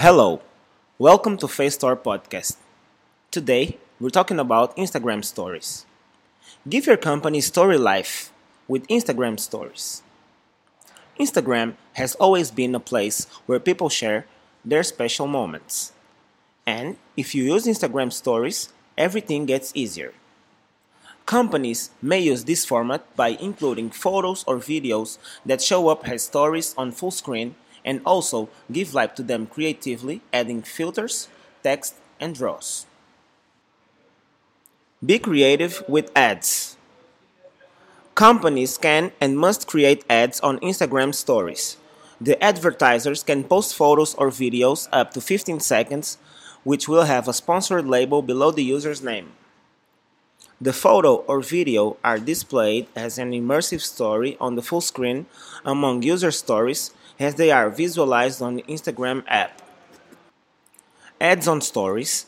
Hello, welcome to Face Store Podcast. Today, we're talking about Instagram stories. Give your company story life with Instagram stories. Instagram has always been a place where people share their special moments. And if you use Instagram stories, everything gets easier. Companies may use this format by including photos or videos that show up as stories on full screen and also give life to them creatively, adding filters, text, and draws. Be creative with ads. Companies can and must create ads on Instagram stories. The advertisers can post photos or videos up to 15 seconds, which will have a sponsored label below the user's name. The photo or video are displayed as an immersive story on the full screen among user stories as they are visualized on the Instagram app. Ads on stories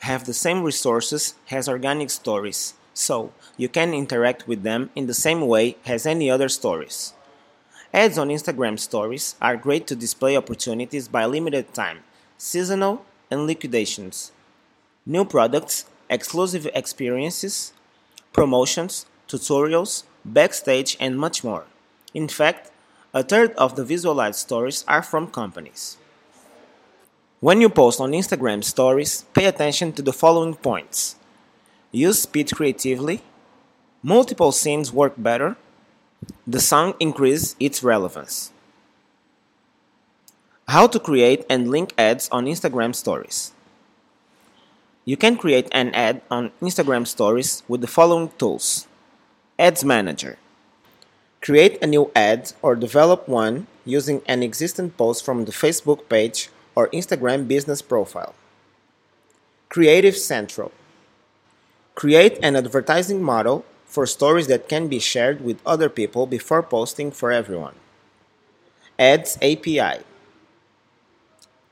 have the same resources as organic stories, so you can interact with them in the same way as any other stories. Ads on Instagram stories are great to display opportunities by limited time, seasonal, and liquidations. New products, exclusive experiences, promotions, tutorials, backstage, and much more. In fact, a third of the visualized stories are from companies. When you post on Instagram stories, pay attention to the following points. Use speed creatively. Multiple scenes work better. The song increases its relevance. How to create and link ads on Instagram stories. You can create an ad on Instagram stories with the following tools Ads Manager. Create a new ad or develop one using an existing post from the Facebook page or Instagram business profile. Creative Central. Create an advertising model for stories that can be shared with other people before posting for everyone. Ads API.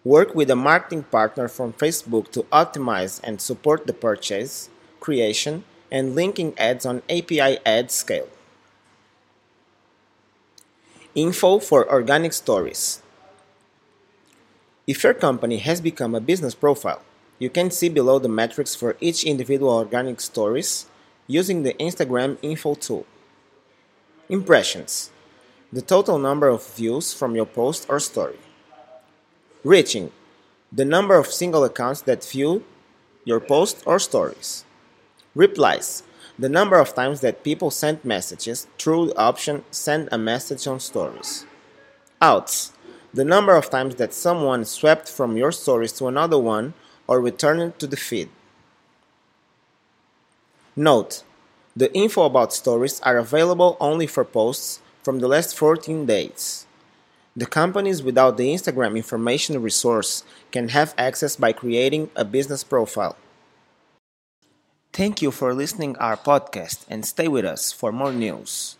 Work with a marketing partner from Facebook to optimize and support the purchase, creation, and linking ads on API ad scale. Info for organic stories. If your company has become a business profile, you can see below the metrics for each individual organic stories using the Instagram info tool. Impressions the total number of views from your post or story. Reaching the number of single accounts that view your post or stories. Replies the number of times that people sent messages through the option Send a Message on Stories. Outs the number of times that someone swept from your stories to another one or returned to the feed. Note the info about stories are available only for posts from the last 14 days. The companies without the Instagram information resource can have access by creating a business profile. Thank you for listening our podcast and stay with us for more news.